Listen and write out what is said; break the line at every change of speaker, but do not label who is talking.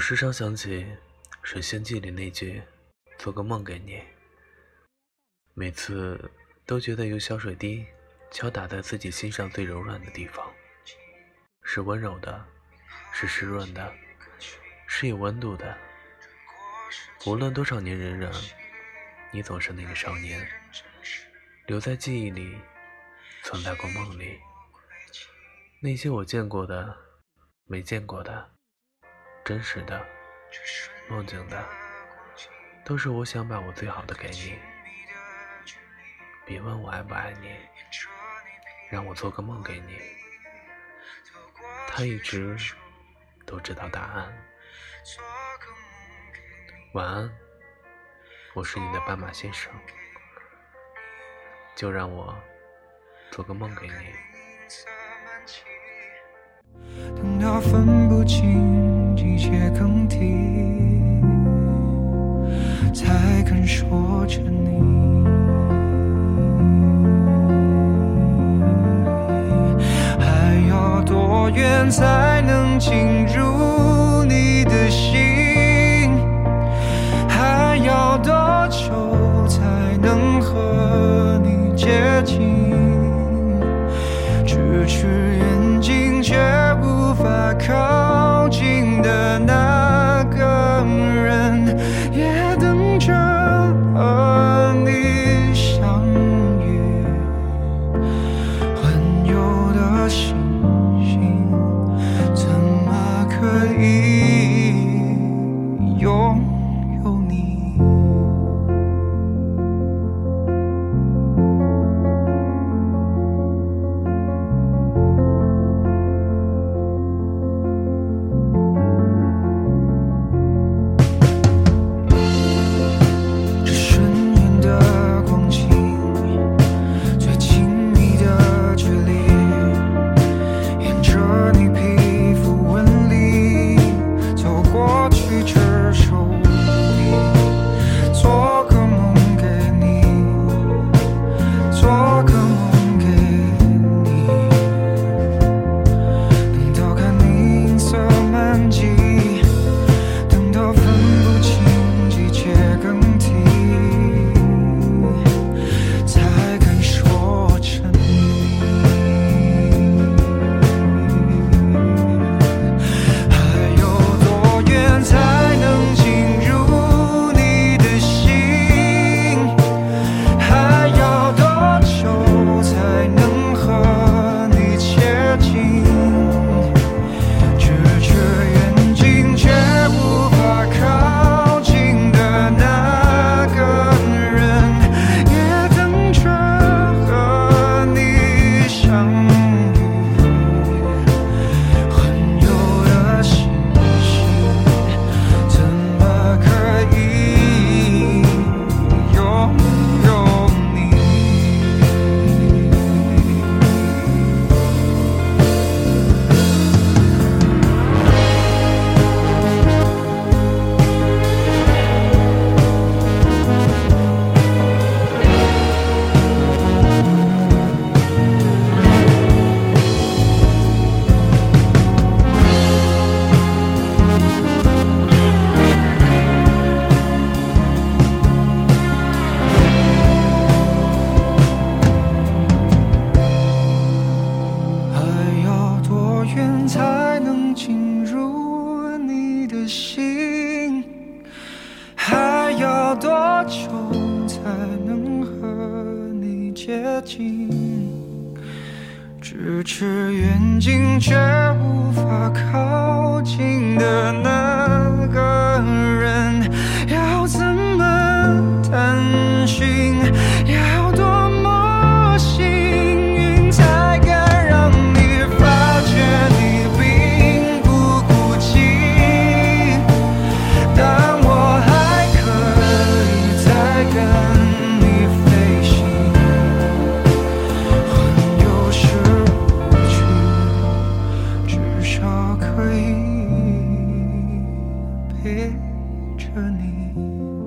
我时常想起《水仙记》里那句“做个梦给你”，每次都觉得有小水滴敲打在自己心上最柔软的地方，是温柔的，是湿润的，是有温度的。无论多少年荏苒，你总是那个少年，留在记忆里，存在过梦里。那些我见过的，没见过的，真实的，梦境的，都是我想把我最好的给你。别问我爱不爱你，让我做个梦给你。他一直都知道答案。晚安，我是你的斑马先生，就让我做个梦给你。
等到分不清节更替，才肯说着你。还要多远才能进入你的心？还要多久才能和你接近？eat. 近？咫尺远近却无法靠近的那陪着你。